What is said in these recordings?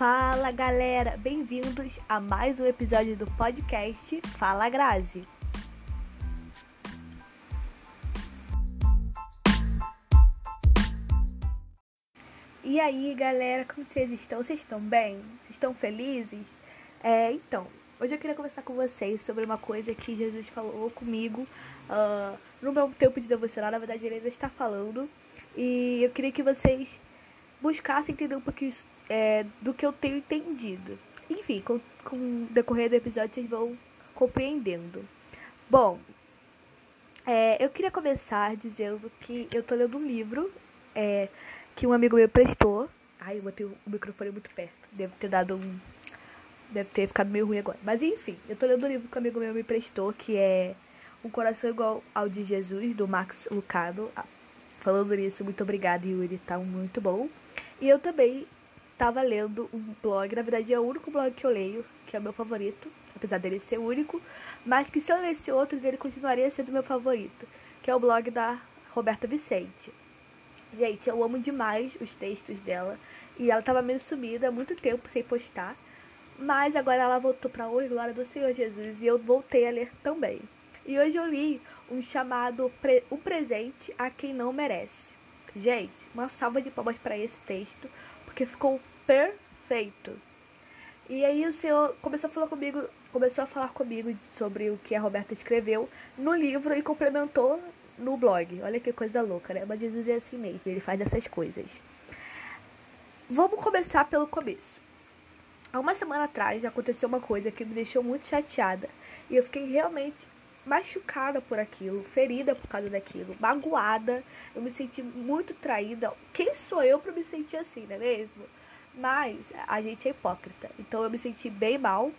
Fala galera, bem-vindos a mais um episódio do podcast Fala Grazi. E aí galera, como vocês estão? Vocês estão bem? Vocês estão felizes? É, então, hoje eu queria conversar com vocês sobre uma coisa que Jesus falou comigo uh, no meu tempo de devocional. Na verdade, ele ainda está falando. E eu queria que vocês buscassem entender um pouquinho é, do que eu tenho entendido. Enfim, com, com o decorrer do episódio vocês vão compreendendo. Bom, é, eu queria começar dizendo que eu tô lendo um livro é, que um amigo meu prestou. Ai, eu botei o microfone muito perto. Deve ter dado um. Deve ter ficado meio ruim agora. Mas enfim, eu tô lendo um livro que um amigo meu me prestou, que é Um Coração Igual ao de Jesus, do Max Lucado. Ah, falando nisso, muito obrigada, Yuri. Tá muito bom. E eu também estava lendo um blog, na verdade é o único blog que eu leio, que é o meu favorito, apesar dele ser único, mas que se eu lesse outros ele continuaria sendo meu favorito, que é o blog da Roberta Vicente. Gente, eu amo demais os textos dela e ela estava meio sumida há muito tempo sem postar, mas agora ela voltou para hoje, glória do Senhor Jesus, e eu voltei a ler também. E hoje eu li um chamado O Presente a Quem Não Merece. Gente, uma salva de palmas para esse texto, porque ficou perfeito. E aí o senhor começou a falar comigo, começou a falar comigo sobre o que a Roberta escreveu no livro e complementou no blog. Olha que coisa louca, né? Mas Jesus é assim mesmo, ele faz essas coisas. Vamos começar pelo começo. Há uma semana atrás aconteceu uma coisa que me deixou muito chateada. E eu fiquei realmente machucada por aquilo, ferida por causa daquilo, magoada. Eu me senti muito traída. Quem sou eu para me sentir assim, não é mesmo? Mas a gente é hipócrita. Então eu me senti bem mal.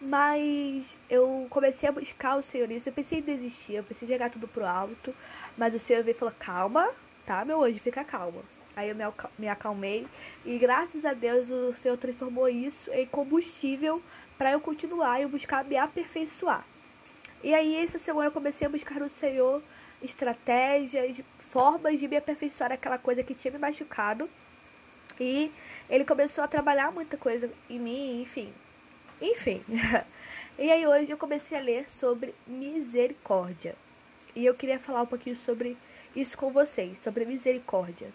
Mas eu comecei a buscar o Senhor nisso. Eu pensei em desistir, eu pensei em jogar tudo pro alto. Mas o Senhor veio e falou: calma, tá, meu anjo, fica calma. Aí eu me acalmei. E graças a Deus o Senhor transformou isso em combustível para eu continuar e buscar me aperfeiçoar. E aí, essa semana eu comecei a buscar no Senhor estratégias, formas de me aperfeiçoar aquela coisa que tinha me machucado. E ele começou a trabalhar muita coisa em mim, enfim. Enfim. e aí, hoje eu comecei a ler sobre misericórdia. E eu queria falar um pouquinho sobre isso com vocês, sobre misericórdia.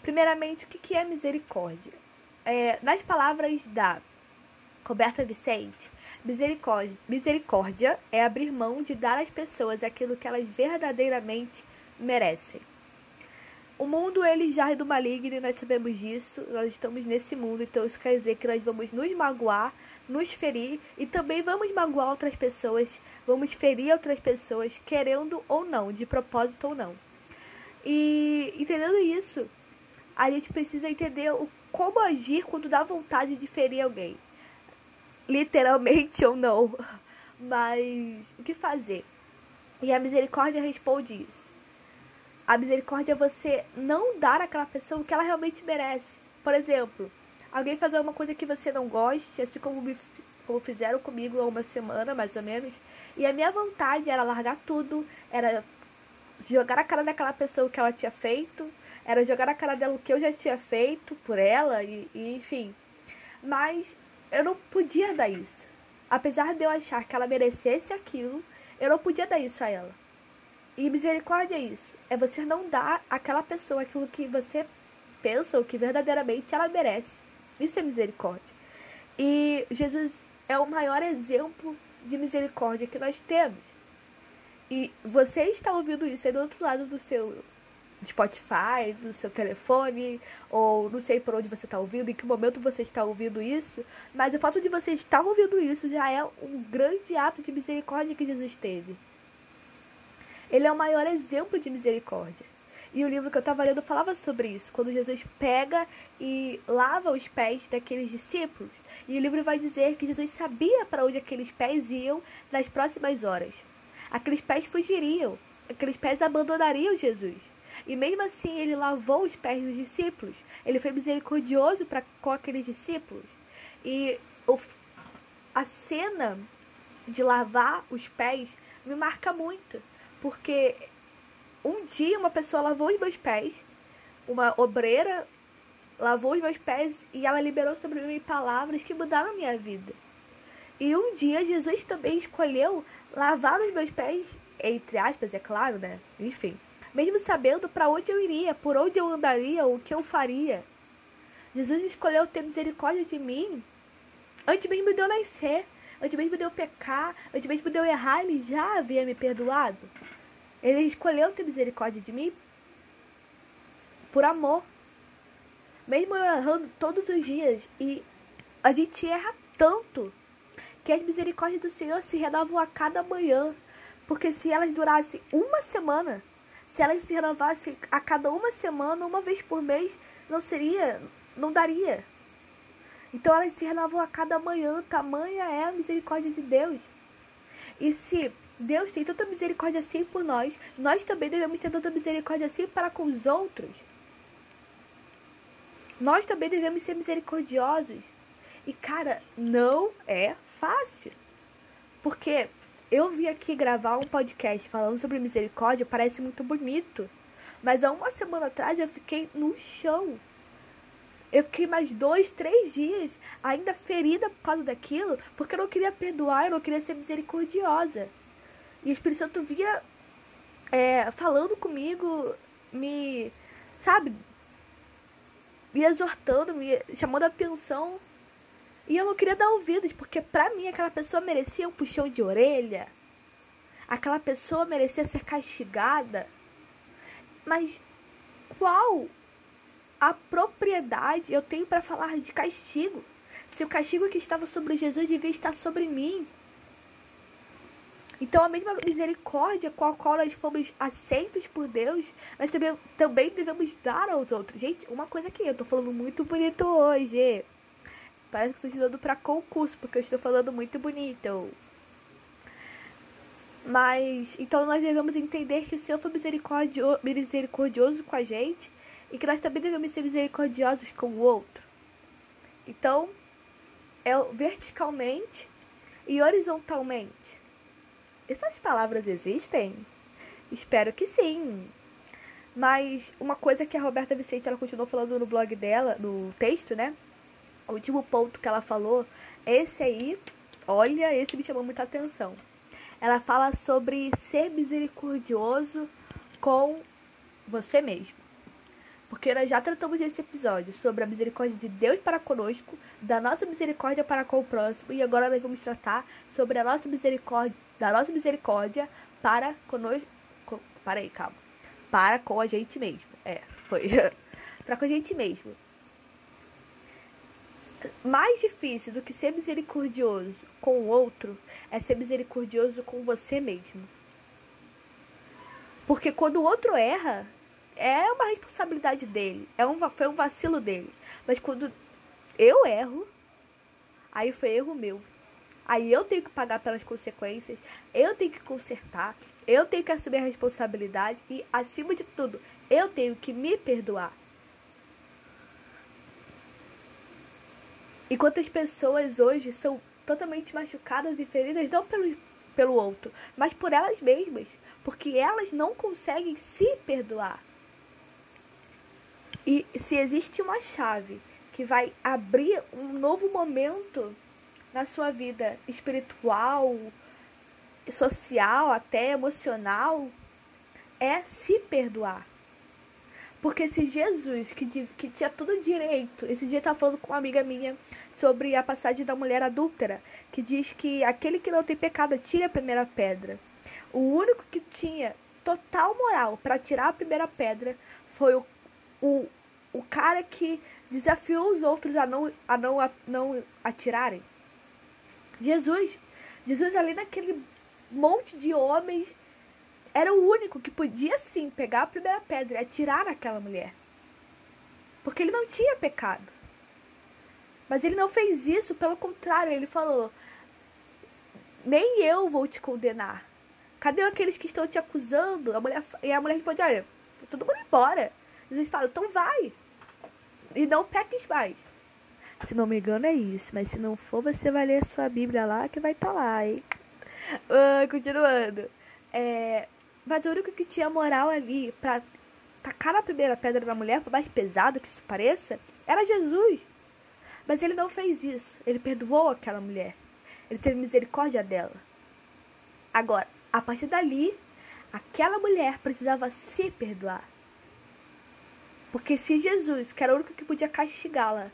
Primeiramente, o que é misericórdia? É, nas palavras da Roberta Vicente, Misericórdia, misericórdia é abrir mão de dar às pessoas aquilo que elas verdadeiramente merecem. O mundo ele já é do maligno e nós sabemos disso. Nós estamos nesse mundo, então isso quer dizer que nós vamos nos magoar, nos ferir e também vamos magoar outras pessoas, vamos ferir outras pessoas, querendo ou não, de propósito ou não. E entendendo isso, a gente precisa entender o como agir quando dá vontade de ferir alguém literalmente ou não. Mas o que fazer? E a misericórdia responde isso. A misericórdia é você não dar àquela pessoa o que ela realmente merece. Por exemplo, alguém fazer uma coisa que você não goste, assim como, me, como fizeram comigo há uma semana, mais ou menos. E a minha vontade era largar tudo, era jogar a cara daquela pessoa que ela tinha feito, era jogar a cara dela o que eu já tinha feito por ela, e, e enfim. Mas eu não podia dar isso. Apesar de eu achar que ela merecesse aquilo, eu não podia dar isso a ela. E misericórdia é isso. É você não dar àquela pessoa aquilo que você pensa ou que verdadeiramente ela merece. Isso é misericórdia. E Jesus é o maior exemplo de misericórdia que nós temos. E você está ouvindo isso aí do outro lado do seu Spotify, no seu telefone, ou não sei por onde você está ouvindo, em que momento você está ouvindo isso, mas o fato de você estar ouvindo isso já é um grande ato de misericórdia que Jesus teve. Ele é o maior exemplo de misericórdia. E o livro que eu estava lendo falava sobre isso, quando Jesus pega e lava os pés daqueles discípulos. E o livro vai dizer que Jesus sabia para onde aqueles pés iam nas próximas horas. Aqueles pés fugiriam, aqueles pés abandonariam Jesus. E mesmo assim, ele lavou os pés dos discípulos. Ele foi misericordioso para com aqueles discípulos. E o, a cena de lavar os pés me marca muito. Porque um dia uma pessoa lavou os meus pés, uma obreira lavou os meus pés e ela liberou sobre mim palavras que mudaram a minha vida. E um dia Jesus também escolheu lavar os meus pés, entre aspas, é claro, né? Enfim, mesmo sabendo para onde eu iria, por onde eu andaria, o que eu faria. Jesus escolheu ter misericórdia de mim antes mesmo de eu nascer, antes mesmo de eu pecar, antes mesmo de eu errar, ele já havia me perdoado. Ele escolheu ter misericórdia de mim por amor. Mesmo eu errando todos os dias. E a gente erra tanto que as misericórdias do Senhor se renovam a cada manhã. Porque se elas durassem uma semana, se elas se renovassem a cada uma semana, uma vez por mês, não seria, não daria. Então elas se renovam a cada manhã, tamanha é a misericórdia de Deus. E se Deus tem tanta misericórdia assim por nós, nós também devemos ter tanta misericórdia assim para com os outros. Nós também devemos ser misericordiosos. E cara, não é fácil. Porque eu vim aqui gravar um podcast falando sobre misericórdia, parece muito bonito. Mas há uma semana atrás eu fiquei no chão. Eu fiquei mais dois, três dias ainda ferida por causa daquilo, porque eu não queria perdoar, eu não queria ser misericordiosa. E o Espírito Santo via é, falando comigo, me, sabe, me exortando, me chamando a atenção. E eu não queria dar ouvidos, porque pra mim aquela pessoa merecia um puxão de orelha. Aquela pessoa merecia ser castigada. Mas qual a propriedade eu tenho para falar de castigo? Se o castigo que estava sobre Jesus devia estar sobre mim. Então, a mesma misericórdia com a qual nós fomos aceitos por Deus, nós também, também devemos dar aos outros. Gente, uma coisa aqui, eu tô falando muito bonito hoje. Parece que estou estudando para concurso, porque eu estou falando muito bonito. Mas, então nós devemos entender que o Senhor foi misericordioso, misericordioso com a gente e que nós também devemos ser misericordiosos com o outro. Então, é verticalmente e horizontalmente. Essas palavras existem? Espero que sim. Mas uma coisa que a Roberta Vicente ela continuou falando no blog dela, no texto, né? O último ponto que ela falou, esse aí, olha, esse me chamou muita atenção. Ela fala sobre ser misericordioso com você mesmo. Porque nós já tratamos nesse episódio sobre a misericórdia de Deus para conosco, da nossa misericórdia para com o próximo, e agora nós vamos tratar sobre a nossa misericórdia da nossa misericórdia para conosco. Para aí, calma. Para com a gente mesmo. É, foi. para com a gente mesmo. Mais difícil do que ser misericordioso com o outro é ser misericordioso com você mesmo. Porque quando o outro erra, é uma responsabilidade dele. É um, foi um vacilo dele. Mas quando eu erro, aí foi erro meu. Aí eu tenho que pagar pelas consequências, eu tenho que consertar, eu tenho que assumir a responsabilidade e, acima de tudo, eu tenho que me perdoar. E quantas pessoas hoje são totalmente machucadas e feridas não pelo, pelo outro, mas por elas mesmas, porque elas não conseguem se perdoar. E se existe uma chave que vai abrir um novo momento na sua vida espiritual, social, até emocional, é se perdoar. Porque se Jesus, que, que tinha todo direito, esse dia eu estava falando com uma amiga minha sobre a passagem da mulher adúltera, que diz que aquele que não tem pecado tira a primeira pedra. O único que tinha total moral para tirar a primeira pedra foi o, o, o cara que desafiou os outros a não, a não, a não atirarem. Jesus. Jesus ali naquele monte de homens era o único que podia sim pegar a primeira pedra e atirar naquela mulher. Porque ele não tinha pecado. Mas ele não fez isso, pelo contrário, ele falou: Nem eu vou te condenar. Cadê aqueles que estão te acusando? A mulher, e a mulher responde: Olha, todo mundo embora. Jesus fala: Então vai. E não peques mais. Se não me engano é isso, mas se não for, você vai ler a sua Bíblia lá que vai estar tá lá, hein? Uh, continuando. É, mas o único que tinha moral ali pra tacar a primeira pedra da mulher, por mais pesado que isso pareça, Era Jesus. Mas ele não fez isso. Ele perdoou aquela mulher. Ele teve misericórdia dela. Agora, a partir dali, aquela mulher precisava se perdoar. Porque se Jesus, que era o único que podia castigá-la,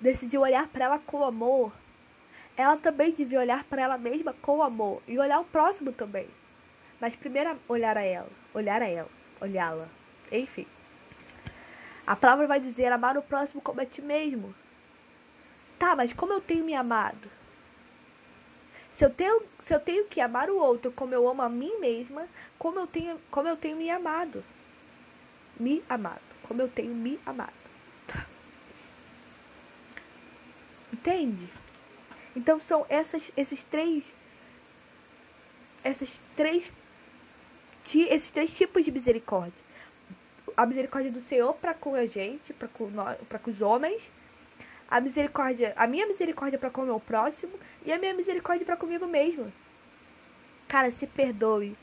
decidiu olhar para ela com amor, ela também devia olhar para ela mesma com amor e olhar o próximo também. Mas primeiro olhar a ela, olhar a ela, olhá-la. Enfim. A palavra vai dizer amar o próximo como a ti mesmo. Tá, mas como eu tenho me amado? Se eu tenho, se eu tenho que amar o outro como eu amo a mim mesma, como eu tenho, como eu tenho me amado? Me amado. Como eu tenho me amado. Entende? Então são essas, esses três essas três esses três tipos de misericórdia. A misericórdia do Senhor para com a gente, para com, com os homens. A misericórdia, a minha misericórdia para com o meu próximo e a minha misericórdia para comigo mesmo. Cara, se perdoe.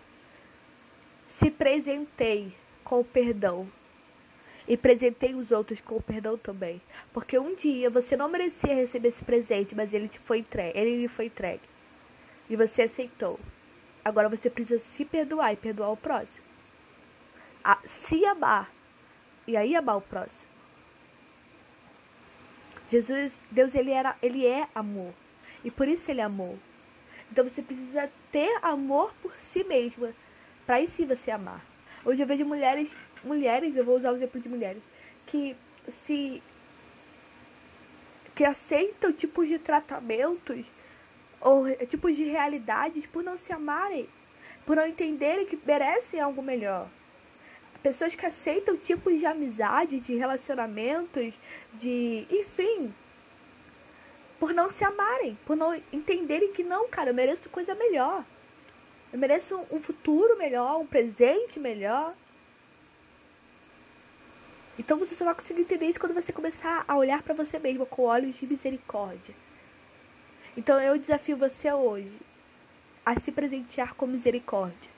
Se presentei com o perdão. E presentei os outros com o perdão também. Porque um dia você não merecia receber esse presente, mas ele te foi entregue. Ele lhe foi entregue. E você aceitou. Agora você precisa se perdoar e perdoar o próximo. A, se amar. E aí amar o próximo. Jesus, Deus, ele, era, ele é amor. E por isso ele amou. Então você precisa ter amor por si mesma. Para aí sim você amar. Hoje eu vejo mulheres, mulheres, eu vou usar o exemplo de mulheres, que se que aceitam tipos de tratamentos ou tipos de realidades por não se amarem, por não entenderem que merecem algo melhor. Pessoas que aceitam tipos de amizade, de relacionamentos, de. enfim. Por não se amarem, por não entenderem que não, cara, eu mereço coisa melhor. Eu mereço um futuro melhor, um presente melhor. Então você só vai conseguir entender isso quando você começar a olhar para você mesmo com olhos de misericórdia. Então eu desafio você hoje a se presentear com misericórdia.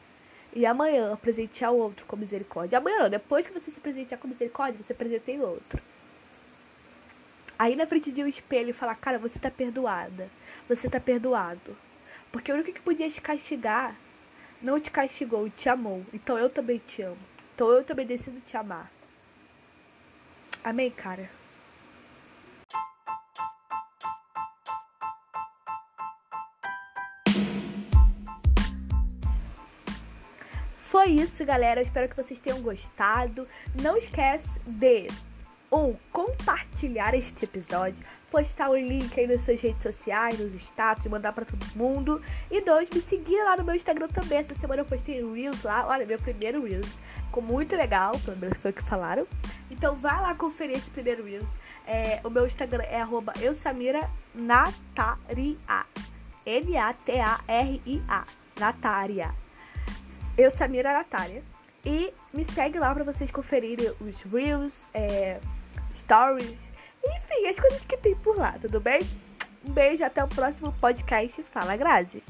E amanhã presentear o outro com misericórdia. Amanhã, depois que você se presentear com misericórdia, você presenteia o outro. Aí na frente de um espelho e falar, cara, você tá perdoada. Você tá perdoado. Porque o único que podia te castigar não te castigou, te amou. Então eu também te amo. Então eu também decido te amar. Amém, cara? Foi isso, galera. Eu espero que vocês tenham gostado. Não esquece de um compartilhar este episódio, postar o link aí nas suas redes sociais, nos status, mandar para todo mundo. E dois, me seguir lá no meu Instagram também. Essa semana eu postei um Reels lá. Olha, meu primeiro Reels. Ficou muito legal, pelo menos foi o que falaram. Então vai lá conferir esse primeiro Reels. É, o meu Instagram é arroba nataria. Nataria. Eu, Samira Natália. E me segue lá pra vocês conferirem os Reels, é, Stories, enfim, as coisas que tem por lá, tudo bem? Um beijo, até o próximo podcast. Fala, Grazi!